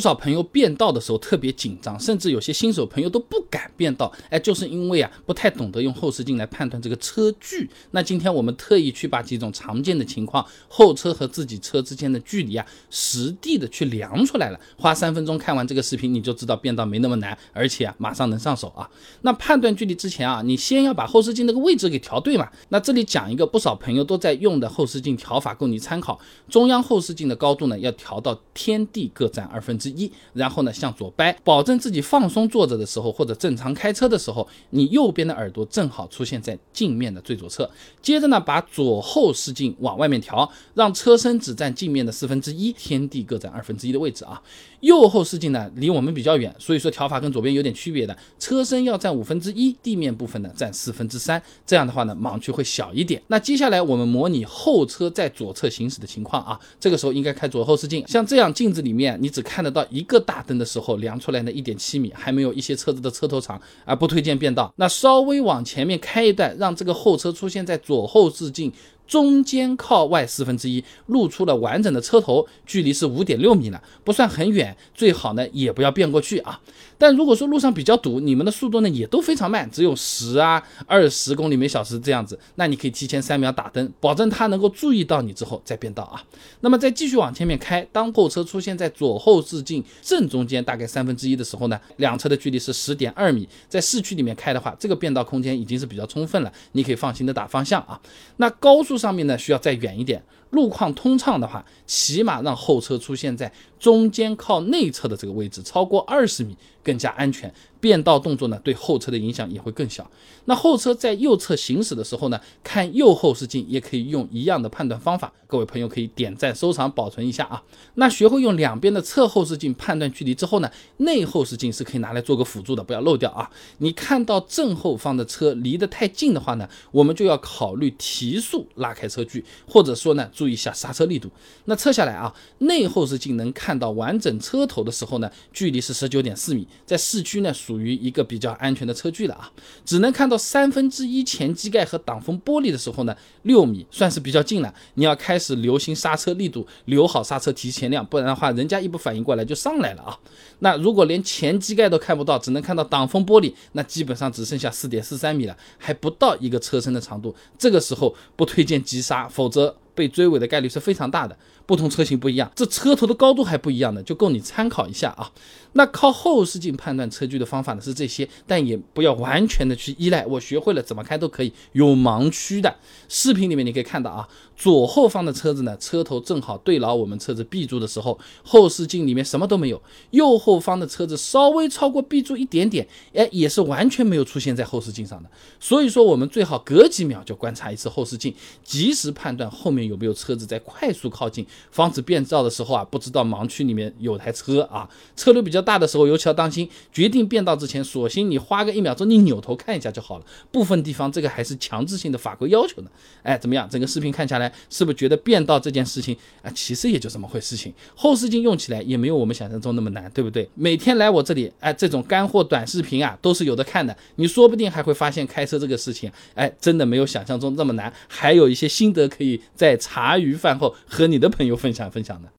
不少朋友变道的时候特别紧张，甚至有些新手朋友都不敢变道，哎，就是因为啊不太懂得用后视镜来判断这个车距。那今天我们特意去把几种常见的情况，后车和自己车之间的距离啊，实地的去量出来了。花三分钟看完这个视频，你就知道变道没那么难，而且啊马上能上手啊。那判断距离之前啊，你先要把后视镜那个位置给调对嘛。那这里讲一个不少朋友都在用的后视镜调法供你参考。中央后视镜的高度呢要调到天地各占二分之。一，然后呢，向左掰，保证自己放松坐着的时候，或者正常开车的时候，你右边的耳朵正好出现在镜面的最左侧。接着呢，把左后视镜往外面调，让车身只占镜面的四分之一，天地各占二分之一的位置啊。右后视镜呢，离我们比较远，所以说调法跟左边有点区别的。车身要占五分之一，地面部分呢占四分之三，这样的话呢，盲区会小一点。那接下来我们模拟后车在左侧行驶的情况啊，这个时候应该开左后视镜，像这样镜子里面你只看得到一个大灯的时候，量出来的一点七米，还没有一些车子的车头长啊，不推荐变道。那稍微往前面开一段，让这个后车出现在左后视镜。中间靠外四分之一，露出了完整的车头，距离是五点六米了，不算很远，最好呢也不要变过去啊。但如果说路上比较堵，你们的速度呢也都非常慢，只有十啊二十公里每小时这样子，那你可以提前三秒打灯，保证它能够注意到你之后再变道啊。那么再继续往前面开，当后车出现在左后视镜正中间大概三分之一的时候呢，两车的距离是十点二米，在市区里面开的话，这个变道空间已经是比较充分了，你可以放心的打方向啊。那高速。上面呢需要再远一点，路况通畅的话，起码让后车出现在中间靠内侧的这个位置，超过二十米更加安全。变道动作呢，对后车的影响也会更小。那后车在右侧行驶的时候呢，看右后视镜也可以用一样的判断方法。各位朋友可以点赞、收藏、保存一下啊。那学会用两边的侧后视镜判断距离之后呢，内后视镜是可以拿来做个辅助的，不要漏掉啊。你看到正后方的车离得太近的话呢，我们就要考虑提速拉开车距，或者说呢，注意一下刹车力度。那测下来啊，内后视镜能看到完整车头的时候呢，距离是十九点四米，在市区呢。属于一个比较安全的车距了啊，只能看到三分之一前机盖和挡风玻璃的时候呢，六米算是比较近了。你要开始留心刹车力度，留好刹车提前量，不然的话，人家一不反应过来就上来了啊。那如果连前机盖都看不到，只能看到挡风玻璃，那基本上只剩下四点四三米了，还不到一个车身的长度。这个时候不推荐急刹，否则。被追尾的概率是非常大的，不同车型不一样，这车头的高度还不一样的，就够你参考一下啊。那靠后视镜判断车距的方法呢是这些，但也不要完全的去依赖。我学会了怎么开都可以，有盲区的。视频里面你可以看到啊，左后方的车子呢，车头正好对牢我们车子 B 柱的时候，后视镜里面什么都没有。右后方的车子稍微超过 B 柱一点点，哎，也是完全没有出现在后视镜上的。所以说我们最好隔几秒就观察一次后视镜，及时判断后面。有没有车子在快速靠近，防止变道的时候啊，不知道盲区里面有台车啊，车流比较大的时候，尤其要当心。决定变道之前，索性你花个一秒钟，你扭头看一下就好了。部分地方这个还是强制性的法规要求呢。哎，怎么样？整个视频看下来，是不是觉得变道这件事情啊，其实也就这么回事情。后视镜用起来也没有我们想象中那么难，对不对？每天来我这里，哎，这种干货短视频啊，都是有的看的。你说不定还会发现开车这个事情，哎，真的没有想象中这么难，还有一些心得可以在。在茶余饭后和你的朋友分享分享呢。